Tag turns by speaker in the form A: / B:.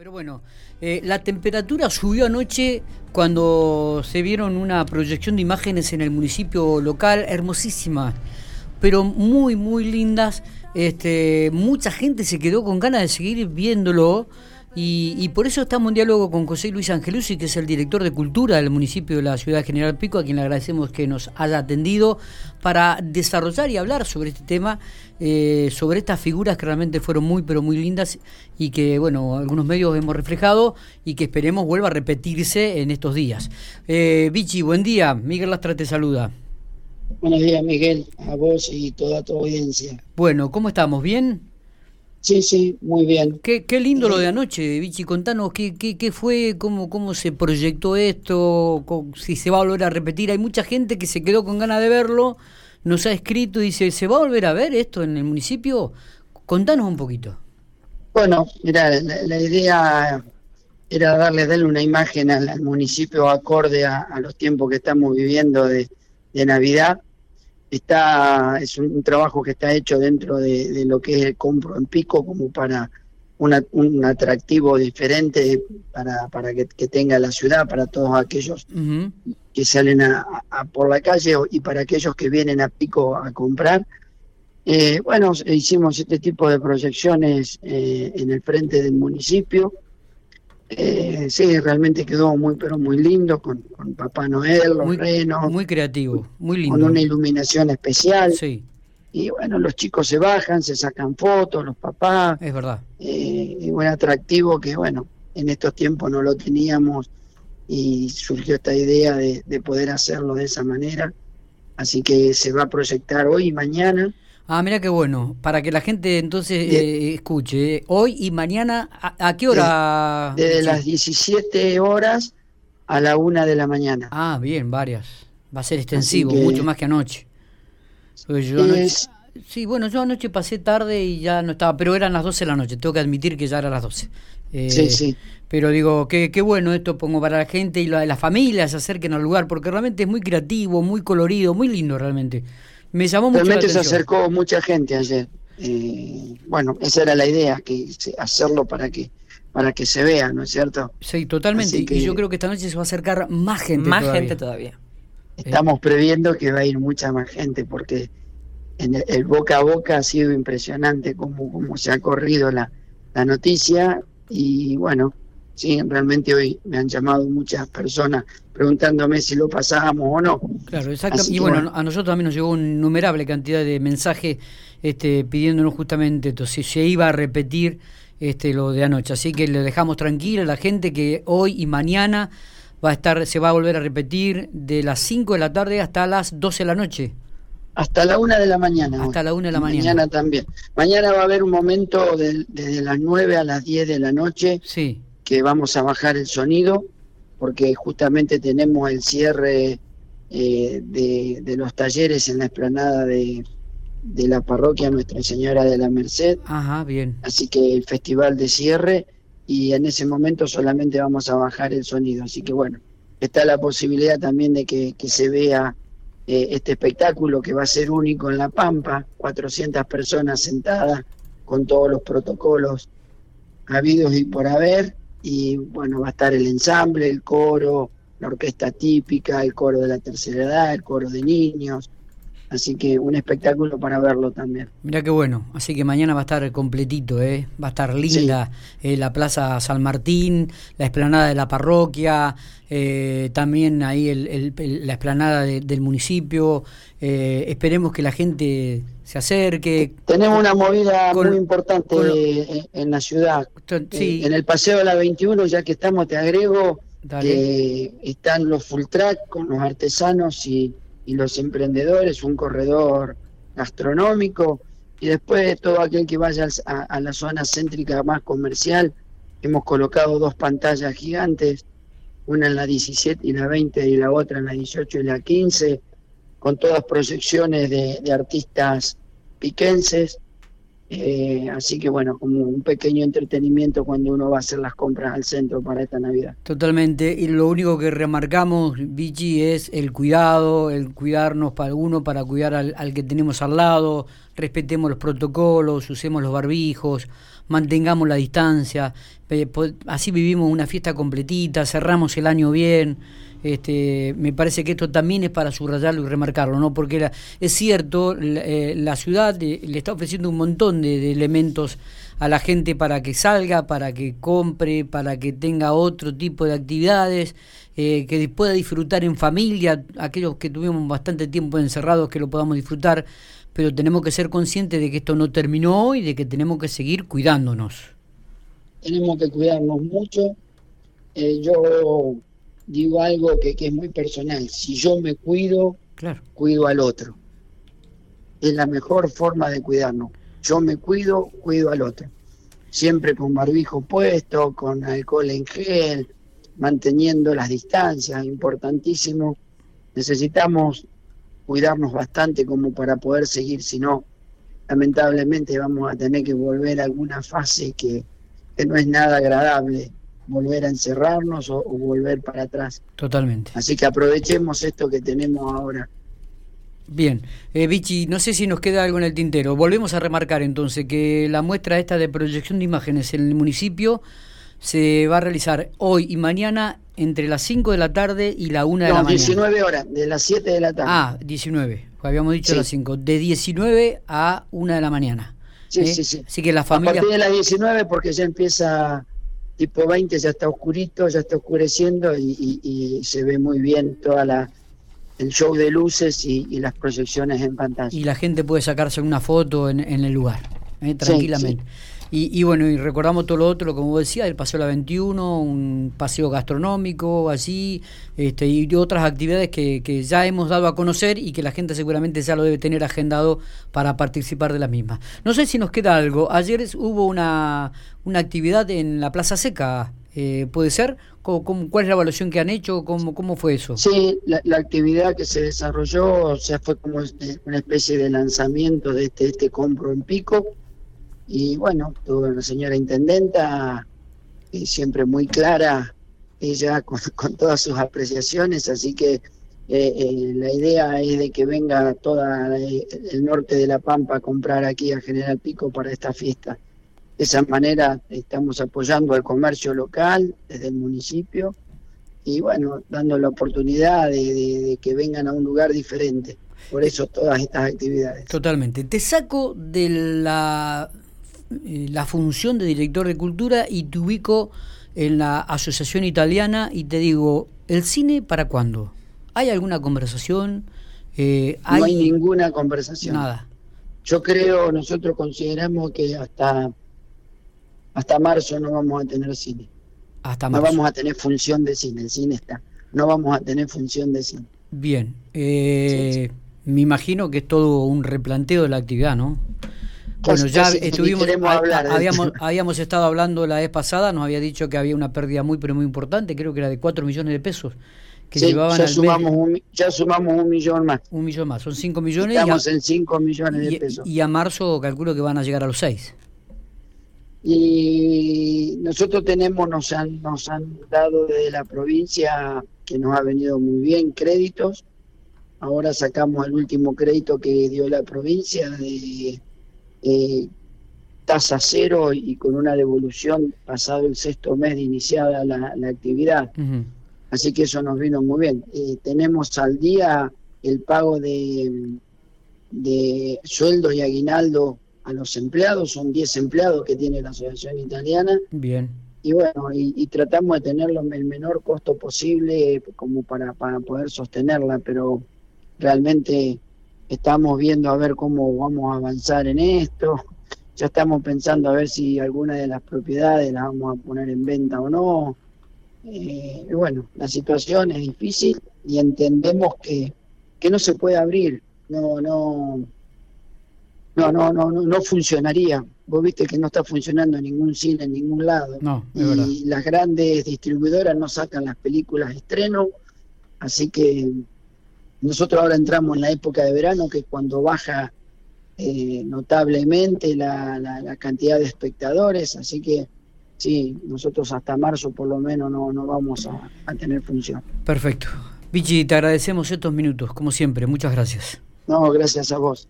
A: Pero bueno, eh, la temperatura subió anoche cuando se vieron una proyección de imágenes en el municipio local, hermosísimas, pero muy, muy lindas. Este, mucha gente se quedó con ganas de seguir viéndolo. Y, por eso estamos en diálogo con José Luis Angelusi, que es el director de cultura del municipio de la ciudad General Pico, a quien le agradecemos que nos haya atendido para desarrollar y hablar sobre este tema, eh, sobre estas figuras que realmente fueron muy, pero muy lindas y que, bueno, algunos medios hemos reflejado y que esperemos vuelva a repetirse en estos días. Eh, Vichy, buen día. Miguel Lastra te saluda.
B: Buenos días, Miguel, a vos y toda tu audiencia.
A: Bueno, ¿cómo estamos? ¿Bien?
B: Sí, sí, muy bien.
A: Qué, qué lindo lo de anoche, Vichy. Contanos qué, qué, qué fue, cómo, cómo se proyectó esto, si se va a volver a repetir. Hay mucha gente que se quedó con ganas de verlo, nos ha escrito y dice, ¿se va a volver a ver esto en el municipio? Contanos un poquito.
B: Bueno, mira, la, idea era darle, darle una imagen al, municipio acorde a, a, los tiempos que estamos viviendo de, de Navidad está es un, trabajo que está hecho dentro de, lo que es el compro en pico como para un atractivo diferente para, para que, tenga la ciudad, para todos aquellos que salen a, por la calle y para aquellos que vienen a pico a comprar. Eh, bueno, hicimos este tipo de proyecciones eh, en el frente del municipio eh, sí, realmente quedó muy, pero muy lindo con, Papá Noel, los
A: muy,
B: renos.
A: Muy creativo, muy lindo.
B: Con una iluminación especial. Sí. Y bueno, los chicos se bajan, se sacan fotos, los papás.
A: Es verdad.
B: Eh, y buen atractivo que, bueno, en estos tiempos no lo teníamos y surgió esta idea de, de poder hacerlo de esa manera. Así que se va a proyectar hoy y mañana
A: Ah, mira qué bueno. Para que la gente entonces eh, escuche. Hoy y mañana, ¿a, qué hora?
B: Desde, las 17 horas a la 1 de la mañana.
A: Ah, bien, varias. Va a ser extensivo, mucho más que anoche. sí, bueno, yo anoche pasé tarde y ya no estaba, pero eran las 12 de la noche. Tengo que admitir que ya eran las 12.
B: Eh, sí, sí.
A: Pero digo, qué, qué bueno esto pongo para la gente y la, las familias se acerquen al lugar, porque realmente es muy creativo, muy colorido, muy lindo realmente. Me llamó mucho
B: Realmente se acercó mucha gente ayer. Eh, bueno, esa era la idea, que hacerlo para que para que se vea, ¿no es cierto?
A: Sí, totalmente. y yo creo que esta noche se va a acercar más gente.
C: Más gente todavía.
B: Estamos previendo que va a ir mucha más gente porque en el, boca a boca ha sido impresionante cómo, cómo se ha corrido la, la noticia y bueno, Sí, realmente hoy me han llamado muchas personas preguntándome si lo pasábamos o no.
A: Claro, exacto. y bueno, a nosotros también nos llegó una innumerable cantidad de mensajes este, pidiéndonos justamente esto, si se iba a repetir este, lo de anoche. Así que le dejamos tranquila a la gente que hoy y mañana va a estar, se va a volver a repetir de las 5 de la tarde hasta las 12 de la noche.
B: Hasta la 1 de la mañana.
A: Hasta la 1 de la mañana.
B: Mañana también. Mañana va a haber un momento desde las 9 a las 10 de la noche.
A: Sí
B: que vamos a bajar el sonido porque justamente tenemos el cierre eh, de, los talleres en la explanada de, de, la parroquia Nuestra Señora de la Merced.
A: Ajá, bien.
B: Así que el festival de cierre y en ese momento solamente vamos a bajar el sonido. Así que bueno, está la posibilidad también de que, se vea eh, este espectáculo que va a ser único en La Pampa, 400 personas sentadas con todos los protocolos habidos y por haber y bueno, va a estar el ensamble, el coro, la orquesta típica, el coro de la tercera edad, el coro de niños. Así que un espectáculo para verlo también.
A: Mira qué bueno. Así que mañana va a estar completito, ¿eh? Va a estar linda eh, la Plaza San Martín, la explanada de la parroquia, eh, también ahí el, la explanada del municipio. Eh, esperemos que la gente se acerque.
B: Tenemos una movida muy importante en, la ciudad. en el Paseo de la 21, ya que estamos, te agrego, que están los full track con los artesanos y y los emprendedores, un corredor gastronómico y después todo aquel que vaya a, la zona céntrica más comercial. Hemos colocado dos pantallas gigantes, una en la 17 y la 20 y la otra en la 18 y la 15, con todas proyecciones de, de artistas piquenses eh, así que bueno, como un pequeño entretenimiento cuando uno va a hacer las compras al centro para esta Navidad.
A: Totalmente, y lo único que remarcamos, Vichy, es el cuidado, el cuidarnos para uno, para cuidar al, que tenemos al lado, respetemos los protocolos, usemos los barbijos, mantengamos la distancia, así vivimos una fiesta completita, cerramos el año bien. Este, me parece que esto también es para subrayarlo y remarcarlo, ¿no? Porque es cierto, la, eh, ciudad le está ofreciendo un montón de, elementos a la gente para que salga, para que compre, para que tenga otro tipo de actividades, eh, que pueda disfrutar en familia, aquellos que tuvimos bastante tiempo encerrados, que lo podamos disfrutar, pero tenemos que ser conscientes de que esto no terminó y de que tenemos que seguir cuidándonos.
B: Tenemos que cuidarnos mucho. Eh, yo digo algo que, es muy personal. Si yo me cuido, cuido al otro. Es la mejor forma de cuidarnos. Yo me cuido, cuido al otro. Siempre con barbijo puesto, con alcohol en gel, manteniendo las distancias, importantísimo. Necesitamos cuidarnos bastante como para poder seguir, si no, lamentablemente vamos a tener que volver a alguna fase que no es nada agradable volver a encerrarnos o, volver para atrás.
A: Totalmente.
B: Así que aprovechemos esto que tenemos ahora.
A: Bien, eh, Vichy, no sé si nos queda algo en el tintero. Volvemos a remarcar entonces que la muestra esta de proyección de imágenes en el municipio se va a realizar hoy y mañana entre las 5 de la tarde y la 1 de la mañana.
B: 19 horas, de las 7 de la tarde.
A: Ah, 19, habíamos dicho las 5, de 19 a 1 de la mañana.
B: Sí, ¿Eh? sí, sí.
A: Así que la familia...
B: A partir de las 19 porque ya empieza tipo 20 ya está oscurito, ya está oscureciendo y, se ve muy bien toda la el show de luces y, las proyecciones en pantalla.
A: Y la gente puede sacarse una foto en, el lugar, ¿eh? tranquilamente. Y, bueno, y recordamos todo lo otro, como decía, el Paseo la 21, un paseo gastronómico, así, este, y otras actividades que, que, ya hemos dado a conocer y que la gente seguramente ya lo debe tener agendado para participar de la misma. No sé si nos queda algo. Ayer hubo una, una actividad en la Plaza Seca, eh, ¿puede ser? Cuál es la evaluación que han hecho? ¿Cómo, cómo fue eso?
B: Sí, la, actividad que se desarrolló, o sea, fue como una especie de lanzamiento de este, este compro en pico y bueno, tuve una señora intendenta, y siempre muy clara, ella con, todas sus apreciaciones, así que eh, eh, la idea es de que venga toda el norte de La Pampa a comprar aquí a General Pico para esta fiesta. De esa manera estamos apoyando al comercio local desde el municipio y bueno, dando la oportunidad de que vengan a un lugar diferente. Por eso todas estas actividades.
A: Totalmente. Te saco de la eh, la función de director de cultura y te ubico en la Asociación Italiana y te digo, ¿el cine para cuándo? ¿Hay alguna conversación?
B: Eh, ¿hay... No hay ninguna conversación.
A: Nada.
B: Yo creo, nosotros consideramos que hasta, hasta marzo no vamos a tener cine.
A: Hasta marzo.
B: No vamos a tener función de cine, el cine está. No vamos a tener función de cine.
A: Bien. Eh, me imagino que es todo un replanteo de la actividad, ¿no? Bueno, ya estuvimos, habíamos, habíamos estado hablando la vez pasada, nos había dicho que había una pérdida muy, pero muy importante, creo que era de 4 millones de pesos. Que llevaban
B: ya, sumamos un, ya sumamos un millón más.
A: Un millón más, son 5 millones.
B: Estamos en 5 millones de pesos.
A: Y a marzo calculo que van a llegar a los 6.
B: Y nosotros tenemos, nos han, nos han dado desde la provincia, que nos ha venido muy bien, créditos. Ahora sacamos el último crédito que dio la provincia de eh, tasa cero y con una devolución pasado el sexto mes de iniciada la, actividad. Así que eso nos vino muy bien. Eh, tenemos al día el pago de, de sueldo y aguinaldo a los empleados, son 10 empleados que tiene la Asociación Italiana.
A: Bien.
B: Y bueno, y, tratamos de tenerlo el menor costo posible como para, para poder sostenerla, pero realmente estamos viendo a ver cómo vamos a avanzar en esto, ya estamos pensando a ver si alguna de las propiedades las vamos a poner en venta o no. Eh, y bueno, la situación es difícil y entendemos que, que no se puede abrir, no, no, no, no, no, no, funcionaría. Vos viste que no está funcionando ningún cine en ningún lado.
A: No,
B: y las grandes distribuidoras no sacan las películas de estreno, así que nosotros ahora entramos en la época de verano, que cuando baja eh, notablemente la, cantidad de espectadores, así que sí, nosotros hasta marzo por lo menos no, no vamos a, a tener función.
A: Perfecto. Vichy, te agradecemos estos minutos, como siempre. Muchas gracias.
B: No, gracias a vos.